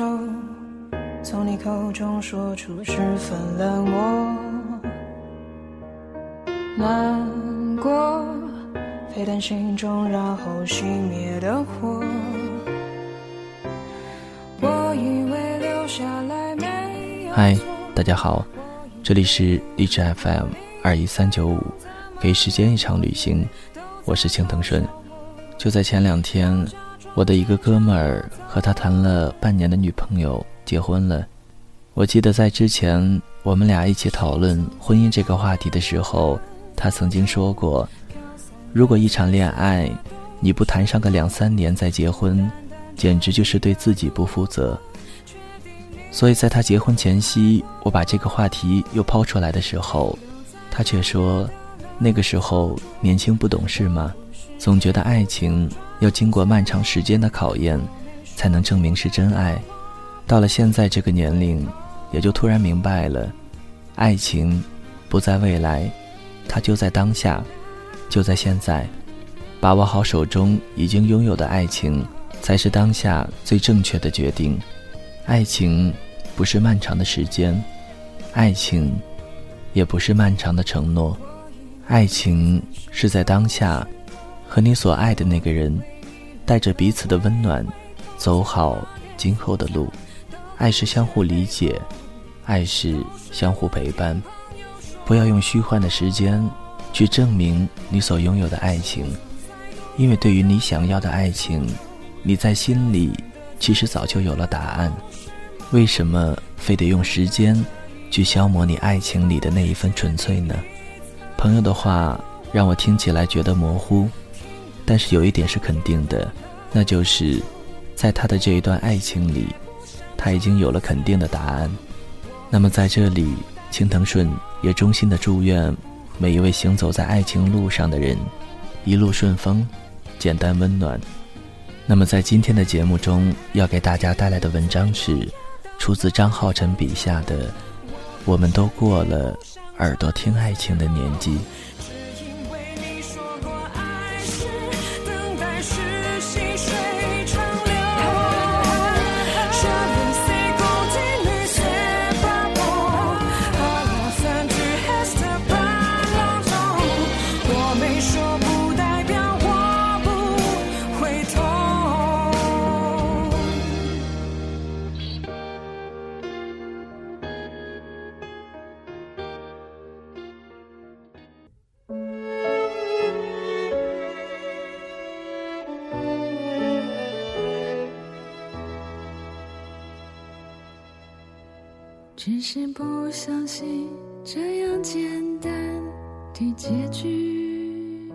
手，从你口中说出十分冷漠。难过，沸腾心中然后熄灭的火。我以为留下来没有嗨，大家好，这里是励志 FM 二一三九五，给时间一场旅行，我是青藤顺。就在前两天，我的一个哥们儿和他谈了半年的女朋友结婚了。我记得在之前我们俩一起讨论婚姻这个话题的时候。他曾经说过：“如果一场恋爱你不谈上个两三年再结婚，简直就是对自己不负责。”所以在他结婚前夕，我把这个话题又抛出来的时候，他却说：“那个时候年轻不懂事嘛，总觉得爱情要经过漫长时间的考验，才能证明是真爱。到了现在这个年龄，也就突然明白了，爱情不在未来。”它就在当下，就在现在，把握好手中已经拥有的爱情，才是当下最正确的决定。爱情不是漫长的时间，爱情也不是漫长的承诺，爱情是在当下，和你所爱的那个人，带着彼此的温暖，走好今后的路。爱是相互理解，爱是相互陪伴。不要用虚幻的时间去证明你所拥有的爱情，因为对于你想要的爱情，你在心里其实早就有了答案。为什么非得用时间去消磨你爱情里的那一份纯粹呢？朋友的话让我听起来觉得模糊，但是有一点是肯定的，那就是在他的这一段爱情里，他已经有了肯定的答案。那么在这里。青藤顺也衷心的祝愿每一位行走在爱情路上的人一路顺风，简单温暖。那么在今天的节目中，要给大家带来的文章是出自张浩晨笔下的《我们都过了耳朵听爱情的年纪》。只是不相信这样简单的结局，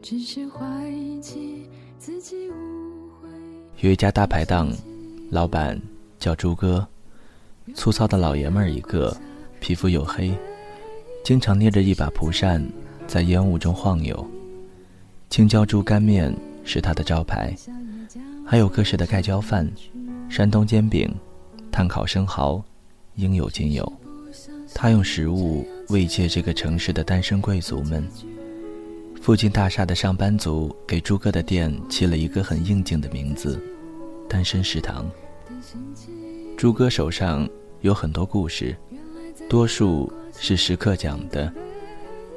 只是怀疑起自己误会。有一家大排档，老板叫朱哥，粗糙的老爷们儿一个，皮肤黝黑，经常捏着一把蒲扇在烟雾中晃悠。青椒猪肝面是他的招牌，还有各式的盖浇饭、山东煎饼。炭烤生蚝，应有尽有。他用食物慰藉这个城市的单身贵族们。附近大厦的上班族给朱哥的店起了一个很应景的名字——单身食堂。朱哥手上有很多故事，多数是食客讲的。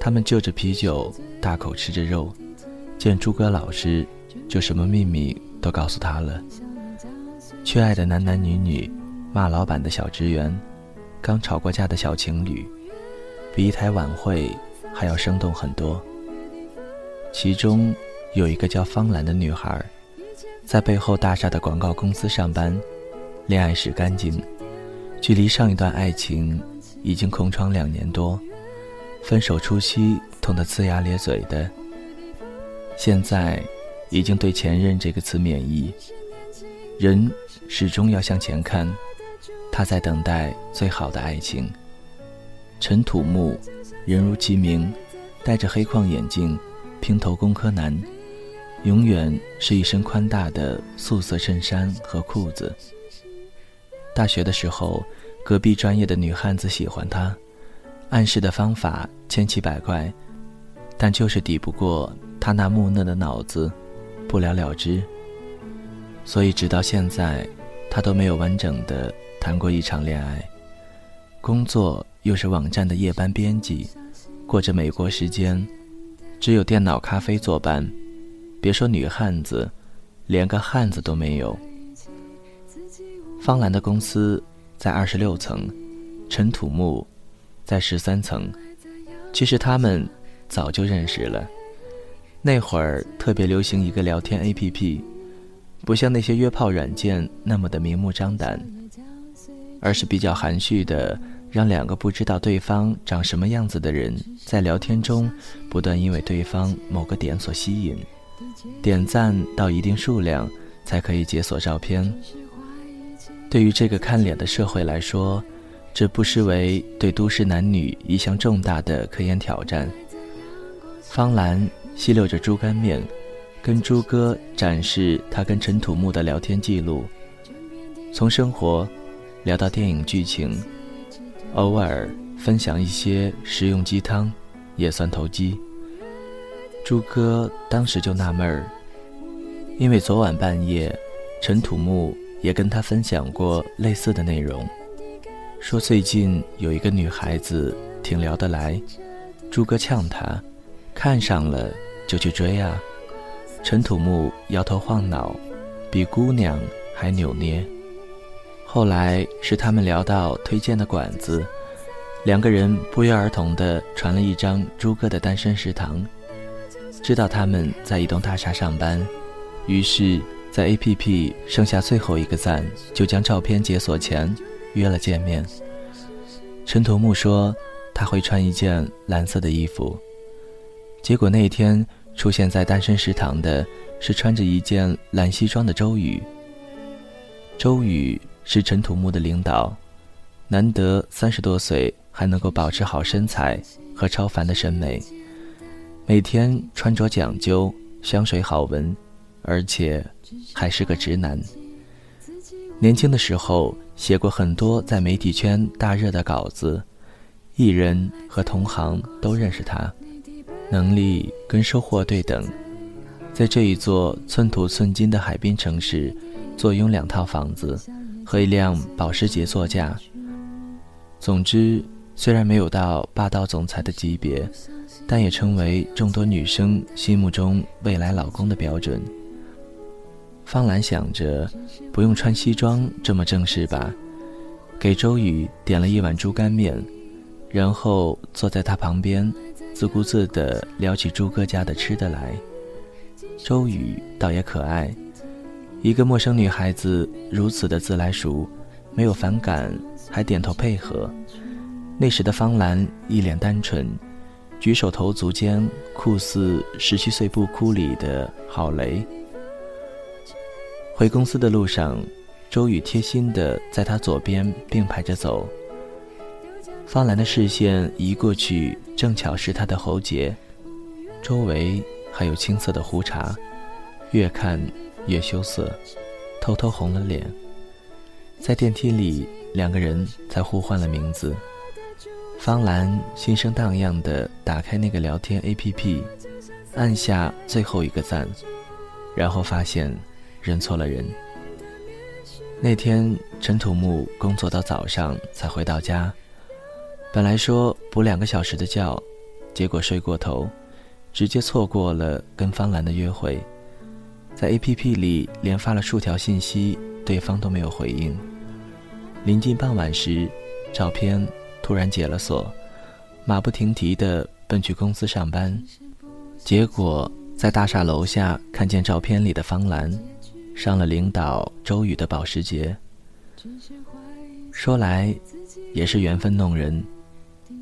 他们就着啤酒，大口吃着肉，见朱哥老实，就什么秘密都告诉他了。缺爱的男男女女。骂老板的小职员，刚吵过架的小情侣，比一台晚会还要生动很多。其中有一个叫方兰的女孩，在背后大厦的广告公司上班，恋爱史干净，距离上一段爱情已经空窗两年多，分手初期痛得呲牙咧嘴的，现在已经对前任这个词免疫。人始终要向前看。他在等待最好的爱情。陈土木，人如其名，戴着黑框眼镜，平头工科男，永远是一身宽大的素色衬衫和裤子。大学的时候，隔壁专业的女汉子喜欢他，暗示的方法千奇百怪，但就是抵不过他那木讷的脑子，不了了之。所以直到现在，他都没有完整的谈过一场恋爱。工作又是网站的夜班编辑，过着美国时间，只有电脑咖啡作伴。别说女汉子，连个汉子都没有。方兰的公司在二十六层，陈土木在十三层。其实他们早就认识了。那会儿特别流行一个聊天 APP，不像那些约炮软件那么的明目张胆，而是比较含蓄的，让两个不知道对方长什么样子的人在聊天中不断因为对方某个点所吸引，点赞到一定数量才可以解锁照片。对于这个看脸的社会来说，这不失为对都市男女一项重大的科研挑战。方兰吸溜着猪肝面，跟猪哥展示他跟陈土木的聊天记录，从生活聊到电影剧情，偶尔分享一些实用鸡汤，也算投机。猪哥当时就纳闷儿，因为昨晚半夜，陈土木。也跟他分享过类似的内容，说最近有一个女孩子挺聊得来，朱哥呛他，看上了就去追啊。陈土木摇头晃脑，比姑娘还扭捏。后来是他们聊到推荐的馆子，两个人不约而同地传了一张朱哥的单身食堂，知道他们在一栋大厦上班，于是。在 APP 剩下最后一个赞，就将照片解锁前约了见面。陈头木说他会穿一件蓝色的衣服，结果那天出现在单身食堂的是穿着一件蓝西装的周宇。周宇是陈土木的领导，难得三十多岁还能够保持好身材和超凡的审美，每天穿着讲究，香水好闻。而且还是个直男。年轻的时候写过很多在媒体圈大热的稿子，艺人和同行都认识他，能力跟收获对等。在这一座寸土寸金的海滨城市，坐拥两套房子和一辆保时捷座驾。总之，虽然没有到霸道总裁的级别，但也成为众多女生心目中未来老公的标准。方兰想着，不用穿西装这么正式吧，给周宇点了一碗猪肝面，然后坐在他旁边，自顾自地聊起朱哥家的吃的来。周宇倒也可爱，一个陌生女孩子如此的自来熟，没有反感，还点头配合。那时的方兰一脸单纯，举手投足间酷似十七岁不哭里的郝雷。回公司的路上，周宇贴心的在他左边并排着走。方兰的视线移过去，正巧是他的喉结，周围还有青色的胡茬，越看越羞涩，偷偷红了脸。在电梯里，两个人才互换了名字。方兰心生荡漾的打开那个聊天 APP，按下最后一个赞，然后发现。认错了人。那天陈土木工作到早上才回到家，本来说补两个小时的觉，结果睡过头，直接错过了跟方兰的约会。在 APP 里连发了数条信息，对方都没有回应。临近傍晚时，照片突然解了锁，马不停蹄地奔去公司上班，结果在大厦楼下看见照片里的方兰。上了领导周宇的保时捷。说来，也是缘分弄人。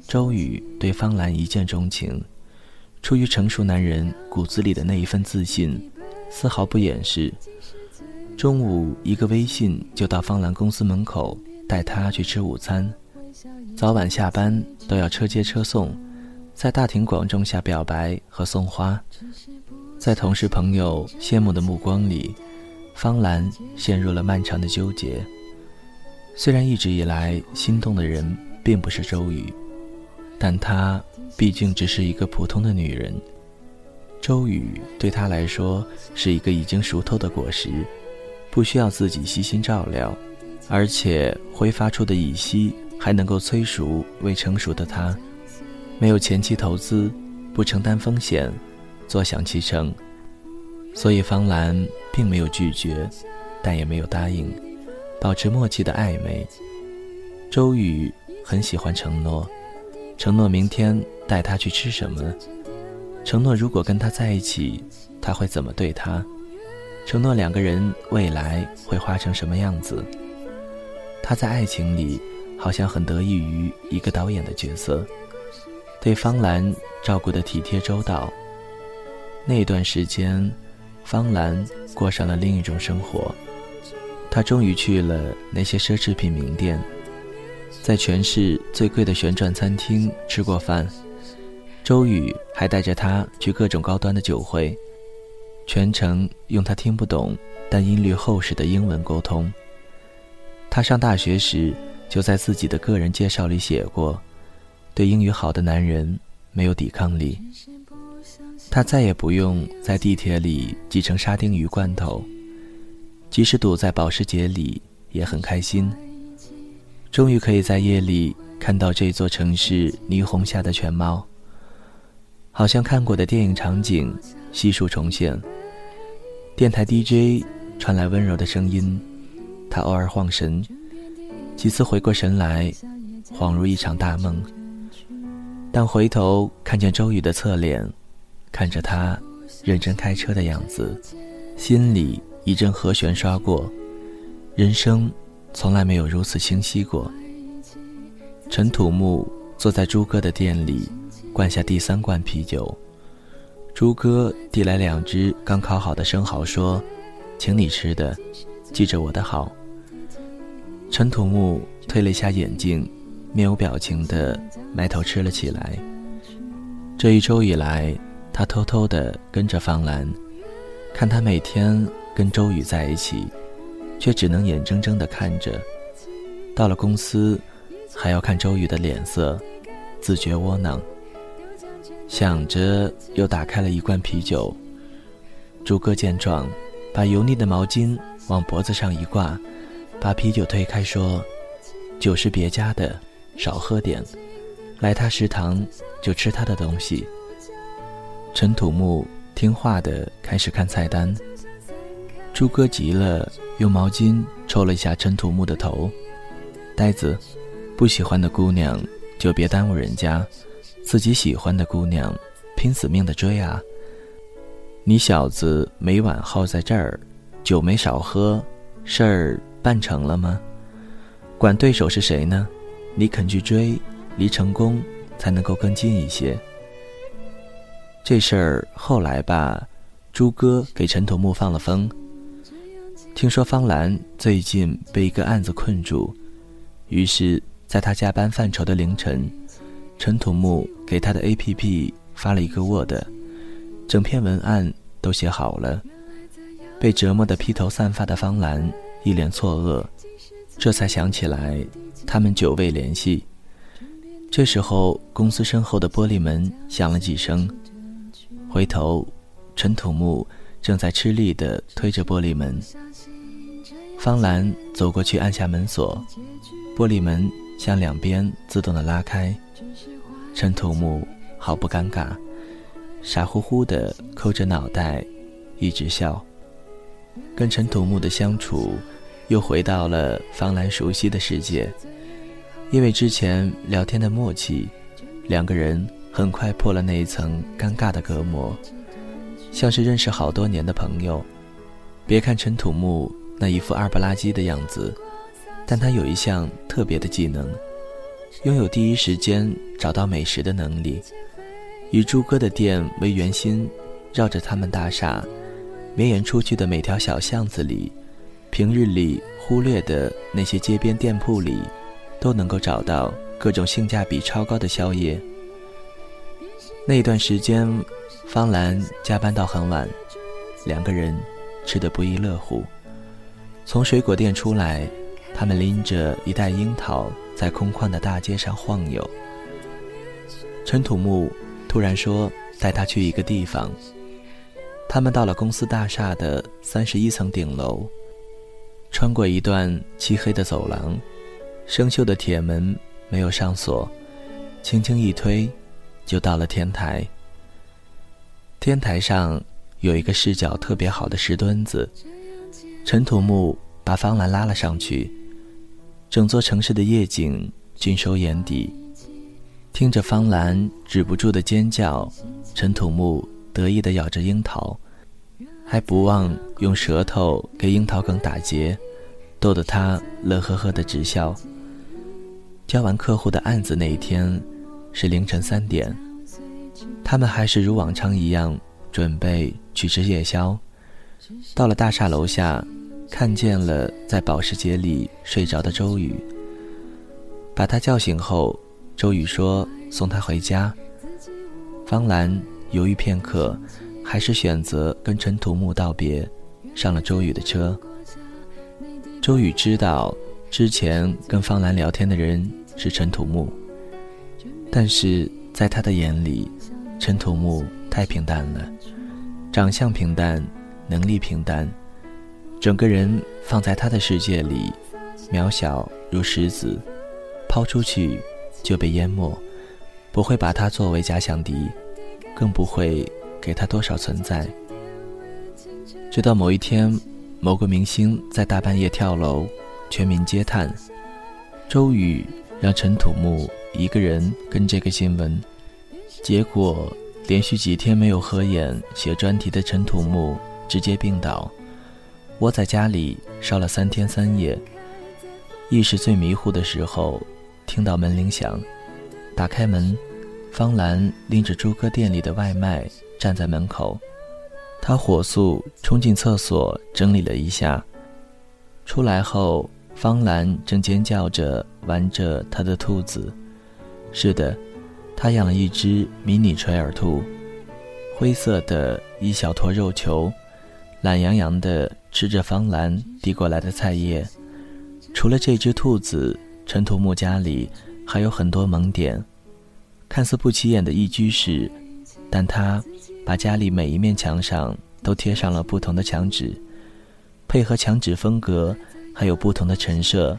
周宇对方兰一见钟情，出于成熟男人骨子里的那一份自信，丝毫不掩饰。中午一个微信就到方兰公司门口带她去吃午餐，早晚下班都要车接车送，在大庭广众下表白和送花，在同事朋友羡慕的目光里。方兰陷入了漫长的纠结。虽然一直以来心动的人并不是周宇，但她毕竟只是一个普通的女人。周宇对她来说是一个已经熟透的果实，不需要自己悉心照料，而且挥发出的乙烯还能够催熟未成熟的它，没有前期投资，不承担风险，坐享其成。所以方兰并没有拒绝，但也没有答应，保持默契的暧昧。周宇很喜欢承诺，承诺明天带他去吃什么，承诺如果跟他在一起，他会怎么对他，承诺两个人未来会画成什么样子。他在爱情里好像很得益于一个导演的角色，对方兰照顾得体贴周到。那段时间。方兰过上了另一种生活，她终于去了那些奢侈品名店，在全市最贵的旋转餐厅吃过饭。周宇还带着他去各种高端的酒会，全程用他听不懂但音律厚实的英文沟通。他上大学时就在自己的个人介绍里写过：“对英语好的男人没有抵抗力。”他再也不用在地铁里挤成沙丁鱼罐头，即使堵在保时捷里也很开心。终于可以在夜里看到这座城市霓虹下的全貌，好像看过的电影场景悉数重现。电台 DJ 传来温柔的声音，他偶尔晃神，几次回过神来，恍如一场大梦。但回头看见周宇的侧脸。看着他认真开车的样子，心里一阵和弦刷过。人生从来没有如此清晰过。陈土木坐在朱哥的店里，灌下第三罐啤酒。朱哥递来两只刚烤好的生蚝，说：“请你吃的，记着我的好。”陈土木推了一下眼镜，面无表情地埋头吃了起来。这一周以来。他偷偷地跟着方兰，看他每天跟周宇在一起，却只能眼睁睁地看着。到了公司，还要看周宇的脸色，自觉窝囊。想着，又打开了一罐啤酒。朱哥见状，把油腻的毛巾往脖子上一挂，把啤酒推开，说：“酒是别家的，少喝点。来他食堂就吃他的东西。”陈土木听话的开始看菜单，朱哥急了，用毛巾抽了一下陈土木的头。呆子，不喜欢的姑娘就别耽误人家，自己喜欢的姑娘，拼死命的追啊！你小子每晚耗在这儿，酒没少喝，事儿办成了吗？管对手是谁呢？你肯去追，离成功才能够更近一些。这事儿后来吧，朱哥给陈土木放了风。听说方兰最近被一个案子困住，于是在他加班犯愁的凌晨，陈土木给他的 A.P.P 发了一个 Word，整篇文案都写好了。被折磨得披头散发的方兰一脸错愕，这才想起来他们久未联系。这时候，公司身后的玻璃门响了几声。回头，陈土木正在吃力地推着玻璃门。方兰走过去按下门锁，玻璃门向两边自动的拉开。陈土木毫不尴尬，傻乎乎的抠着脑袋，一直笑。跟陈土木的相处，又回到了方兰熟悉的世界。因为之前聊天的默契，两个人。很快破了那一层尴尬的隔膜，像是认识好多年的朋友。别看陈土木那一副二不拉几的样子，但他有一项特别的技能，拥有第一时间找到美食的能力。以朱哥的店为圆心，绕着他们大厦，绵延出去的每条小巷子里，平日里忽略的那些街边店铺里，都能够找到各种性价比超高的宵夜。那段时间，方兰加班到很晚，两个人吃得不亦乐乎。从水果店出来，他们拎着一袋樱桃，在空旷的大街上晃悠。陈土木突然说带他去一个地方。他们到了公司大厦的三十一层顶楼，穿过一段漆黑的走廊，生锈的铁门没有上锁，轻轻一推，就到了天台。天台上有一个视角特别好的石墩子，陈土木把方兰拉了上去，整座城市的夜景尽收眼底。听着方兰止不住的尖叫，陈土木得意地咬着樱桃，还不忘用舌头给樱桃梗打结，逗得他乐呵呵的直笑。交完客户的案子那一天，是凌晨三点，他们还是如往常一样准备去吃夜宵。到了大厦楼下，看见了在保时捷里睡着的周宇，把他叫醒后。周宇说：“送他回家。”方兰犹豫片刻，还是选择跟陈土木道别，上了周宇的车。周宇知道之前跟方兰聊天的人是陈土木，但是在他的眼里，陈土木太平淡了，长相平淡，能力平淡，整个人放在他的世界里，渺小如石子，抛出去。就被淹没，不会把他作为假想敌，更不会给他多少存在。直到某一天，某个明星在大半夜跳楼，全民皆叹。周宇让陈土木一个人跟这个新闻，结果连续几天没有合眼写专题的陈土木直接病倒，窝在家里烧了三天三夜，意识最迷糊的时候。听到门铃响，打开门，方兰拎着朱哥店里的外卖站在门口。他火速冲进厕所整理了一下，出来后，方兰正尖叫着玩着他的兔子。是的，他养了一只迷你垂耳兔，灰色的一小坨肉球，懒洋洋地吃着方兰递过来的菜叶。除了这只兔子。陈土木家里还有很多萌点，看似不起眼的一居室，但他把家里每一面墙上都贴上了不同的墙纸，配合墙纸风格，还有不同的陈设，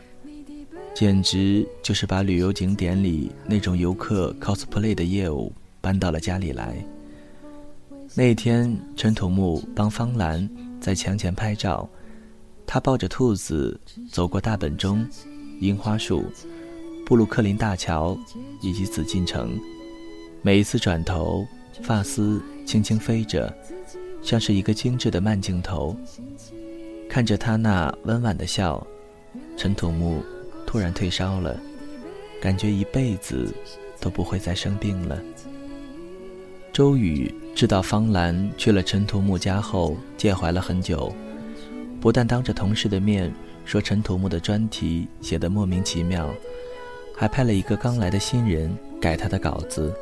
简直就是把旅游景点里那种游客 cosplay 的业务搬到了家里来。那天，陈土木帮方兰在墙前拍照，他抱着兔子走过大本钟。樱花树、布鲁克林大桥以及紫禁城，每一次转头，发丝轻轻飞着，像是一个精致的慢镜头。看着他那温婉的笑，陈土木突然退烧了，感觉一辈子都不会再生病了。周宇知道方兰去了陈土木家后，介怀了很久，不但当着同事的面。说陈土木的专题写得莫名其妙，还派了一个刚来的新人改他的稿子。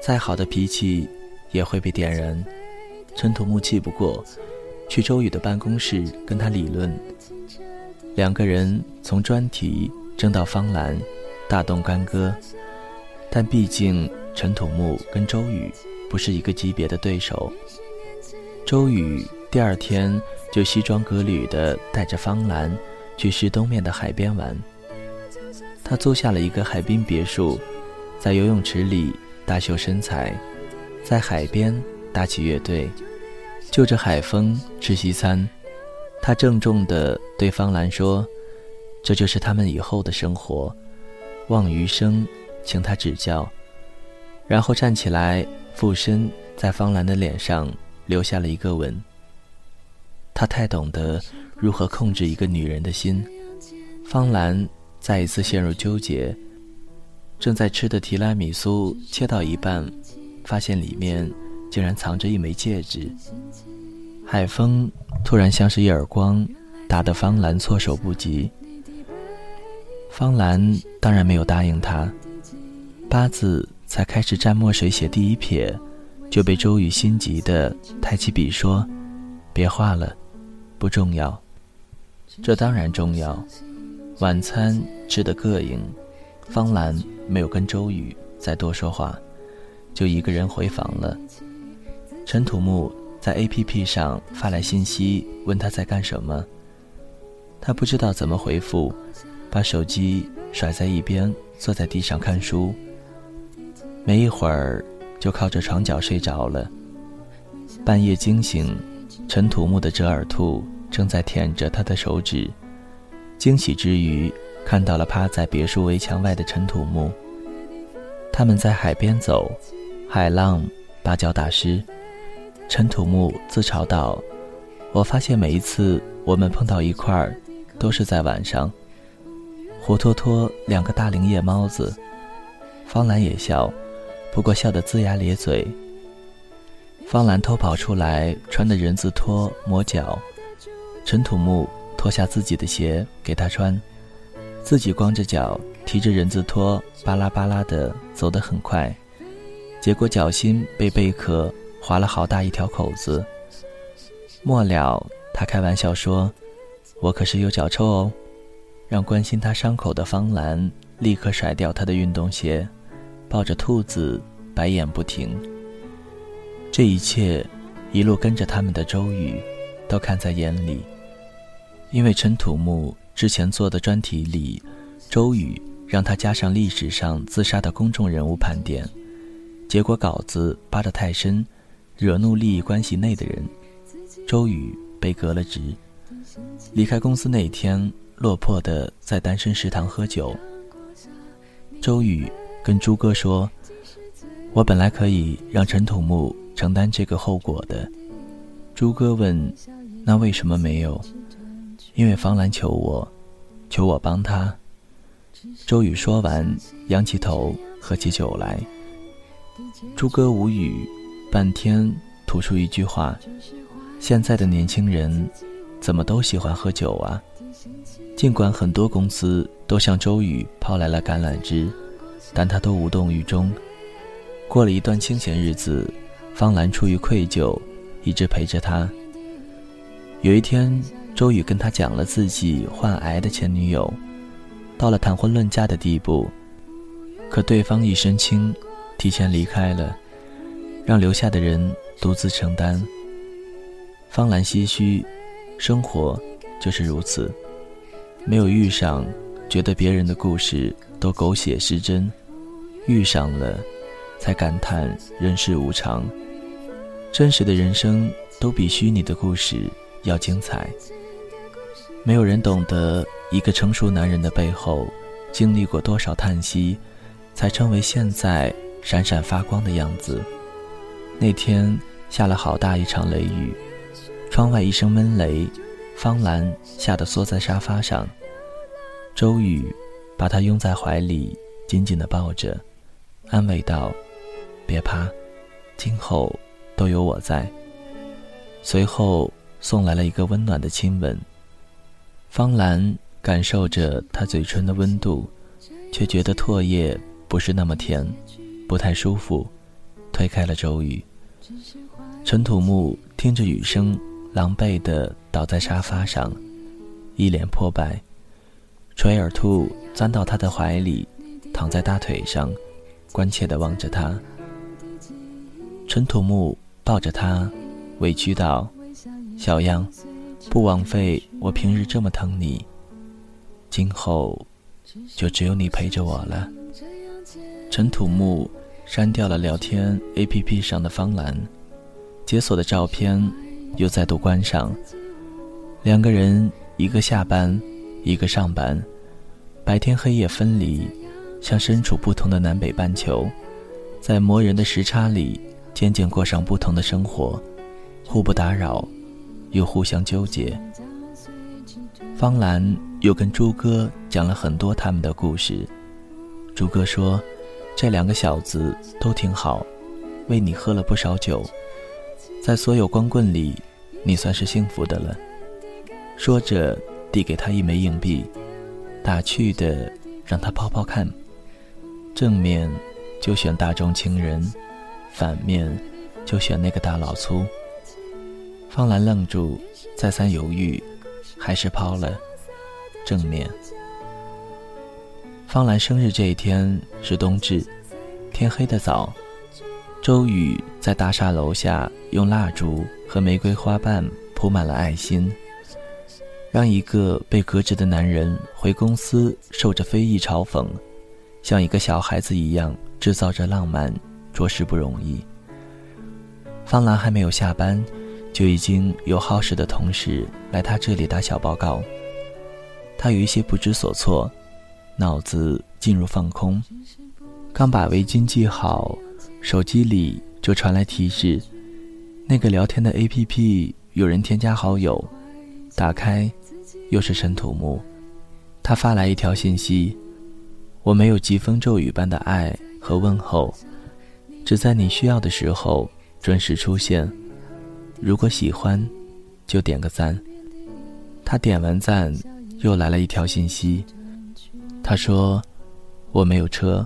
再好的脾气也会被点燃。陈土木气不过，去周宇的办公室跟他理论。两个人从专题争到方兰，大动干戈。但毕竟陈土木跟周宇不是一个级别的对手。周宇第二天。就西装革履的带着方兰去市东面的海边玩。他租下了一个海滨别墅，在游泳池里大秀身材，在海边搭起乐队，就着海风吃西餐。他郑重地对方兰说：“这就是他们以后的生活。”望余生，请他指教。然后站起来，附身在方兰的脸上留下了一个吻。他太懂得如何控制一个女人的心。方兰再一次陷入纠结。正在吃的提拉米苏切到一半，发现里面竟然藏着一枚戒指。海风突然像是一耳光，打得方兰措手不及。方兰当然没有答应他。八字才开始蘸墨水写第一撇，就被周宇心急的抬起笔说：“别画了。”不重要，这当然重要。晚餐吃得膈应，方兰没有跟周宇再多说话，就一个人回房了。陈土木在 A P P 上发来信息，问他在干什么。他不知道怎么回复，把手机甩在一边，坐在地上看书。没一会儿，就靠着床角睡着了。半夜惊醒，陈土木的折耳兔正在舔着他的手指，惊喜之余，看到了趴在别墅围墙外的陈土木。他们在海边走，海浪把脚打湿。陈土木自嘲道：“我发现每一次我们碰到一块儿，都是在晚上。”活脱脱两个大龄夜猫子。方兰也笑，不过笑得龇牙咧嘴。方兰偷跑出来，穿的人字拖磨脚。陈土木脱下自己的鞋给他穿，自己光着脚。提着人字拖，巴拉巴拉的走得很快，结果脚心被贝壳划了好大一条口子。末了，他开玩笑说：“我可是有脚臭哦。”让关心他伤口的方兰立刻甩掉他的运动鞋，抱着兔子白眼不停。这一切，一路跟着他们的周宇，都看在眼里，因为陈土木之前做的专题里，周宇。让他加上历史上自杀的公众人物盘点，结果稿子扒得太深，惹怒利益关系内的人，周宇被革了职。离开公司那天，落魄的在单身食堂喝酒。周宇跟朱哥说：“我本来可以让陈土木承担这个后果的。”朱哥问：“那为什么没有？”因为方兰求我，求我帮他。周宇说完，仰起头，喝起酒来。朱哥无语，半天吐出一句话：“现在的年轻人，怎么都喜欢喝酒啊？”尽管很多公司都向周宇抛来了橄榄枝，但他都无动于衷。过了一段清闲日子，方兰出于愧疚，一直陪着他。有一天，周宇跟他讲了自己患癌的前女友。到了谈婚论嫁的地步，可对方一身轻，提前离开了，让留下的人独自承担。方兰唏嘘，生活就是如此，没有遇上，觉得别人的故事都狗血失真；遇上了，才感叹人世无常。真实的人生都比虚拟的故事要精彩。没有人懂得一个成熟男人的背后，经历过多少叹息，才成为现在闪闪发光的样子。那天下了好大一场雷雨，窗外一声闷雷，方兰吓得缩在沙发上。周宇把她拥在怀里，紧紧地抱着，安慰道：“别怕，今后都有我在。”随后送来了一个温暖的亲吻。方兰感受着他嘴唇的温度，却觉得唾液不是那么甜，不太舒服，推开了周瑜。陈土木听着雨声，狼狈地倒在沙发上，一脸破败。垂耳兔钻到他的怀里，躺在大腿上，关切地望着他。陈土木抱着他，委屈道：“小样。”不枉费我平日这么疼你，今后就只有你陪着我了。陈土木删掉了聊天 APP 上的方兰，解锁的照片又再度关上。两个人，一个下班，一个上班，白天黑夜分离，像身处不同的南北半球，在磨人的时差里，渐渐过上不同的生活，互不打扰。又互相纠结。方兰又跟朱哥讲了很多他们的故事。朱哥说：“这两个小子都挺好，为你喝了不少酒，在所有光棍里，你算是幸福的了。”说着，递给他一枚硬币，打趣的让他抛抛看，正面就选大众情人，反面就选那个大老粗。方兰愣住，再三犹豫，还是抛了正面。方兰生日这一天是冬至，天黑的早。周宇在大厦楼下用蜡烛和玫瑰花瓣铺满了爱心。让一个被革职的男人回公司，受着非议嘲讽，像一个小孩子一样制造着浪漫，着实不容易。方兰还没有下班，就已经有好事的同事来他这里打小报告。他有一些不知所措，脑子进入放空，刚把围巾系好，手机里就传来提示：那个聊天的 APP 有人添加好友。打开。又是尘土木，他发来一条信息：“我没有疾风骤雨般的爱和问候，只在你需要的时候准时出现。如果喜欢，就点个赞。”他点完赞，又来了一条信息，他说：“我没有车，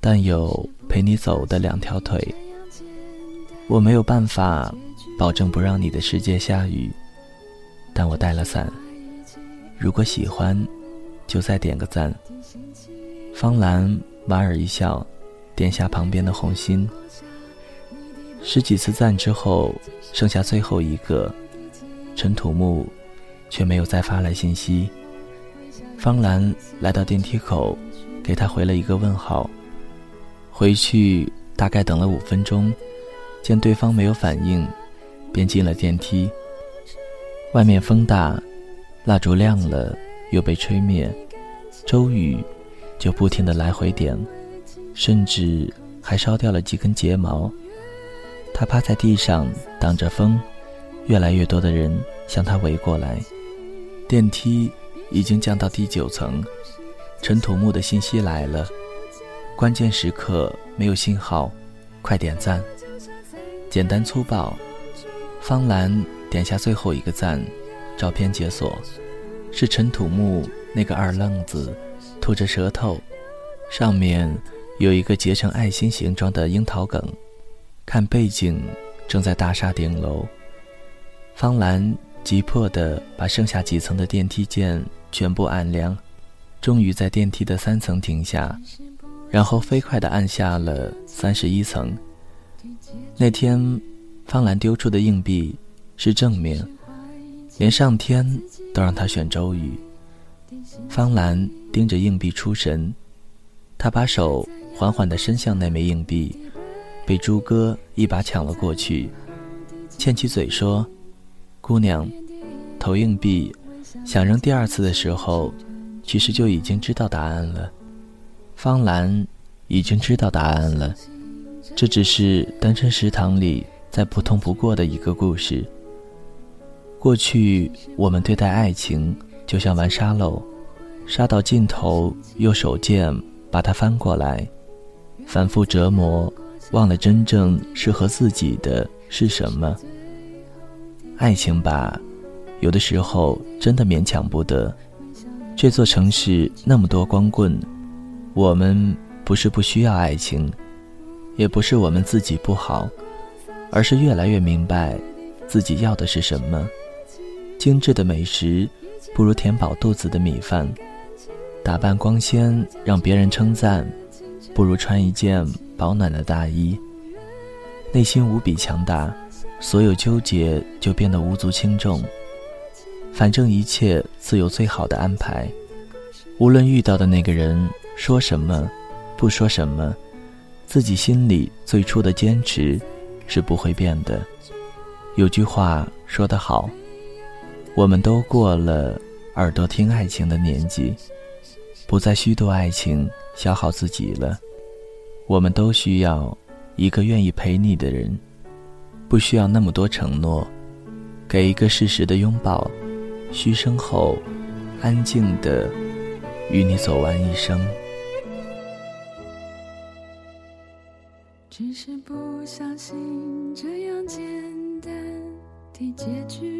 但有陪你走的两条腿。我没有办法保证不让你的世界下雨，但我带了伞。”如果喜欢，就再点个赞。方兰莞尔一笑，点下旁边的红心。十几次赞之后，剩下最后一个，陈土木却没有再发来信息。方兰来到电梯口，给他回了一个问号。回去大概等了五分钟，见对方没有反应，便进了电梯。外面风大。蜡烛亮了，又被吹灭，周宇就不停的来回点，甚至还烧掉了几根睫毛。他趴在地上挡着风，越来越多的人向他围过来。电梯已经降到第九层，陈土木的信息来了，关键时刻没有信号，快点赞，简单粗暴。方兰点下最后一个赞。照片解锁，是陈土木那个二愣子，吐着舌头，上面有一个结成爱心形状的樱桃梗。看背景，正在大厦顶楼。方兰急迫地把剩下几层的电梯键全部按亮，终于在电梯的三层停下，然后飞快地按下了三十一层。那天，方兰丢出的硬币是正面。连上天都让他选周瑜。方兰盯着硬币出神，他把手缓缓地伸向那枚硬币，被朱哥一把抢了过去，欠起嘴说：“姑娘，投硬币，想扔第二次的时候，其实就已经知道答案了。”方兰已经知道答案了，这只是单身食堂里再普通不过的一个故事。过去，我们对待爱情就像玩沙漏，沙到尽头，用手剑把它翻过来，反复折磨，忘了真正适合自己的是什么。爱情吧，有的时候真的勉强不得。这座城市那么多光棍，我们不是不需要爱情，也不是我们自己不好，而是越来越明白自己要的是什么。精致的美食，不如填饱肚子的米饭；打扮光鲜，让别人称赞，不如穿一件保暖的大衣。内心无比强大，所有纠结就变得无足轻重。反正一切自有最好的安排。无论遇到的那个人说什么，不说什么，自己心里最初的坚持是不会变的。有句话说得好。我们都过了耳朵听爱情的年纪，不再虚度爱情消耗自己了。我们都需要一个愿意陪你的人，不需要那么多承诺，给一个适时的拥抱，嘘声后，安静的与你走完一生。只是不相信这样简单的结局。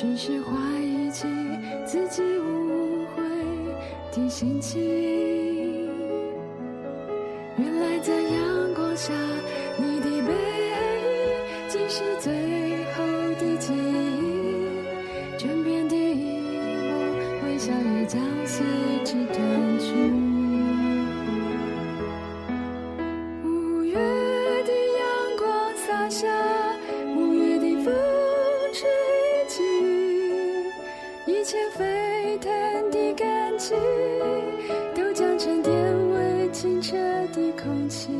只是怀疑起自己误会的心情。原来在阳光下，你的背影竟是最空气。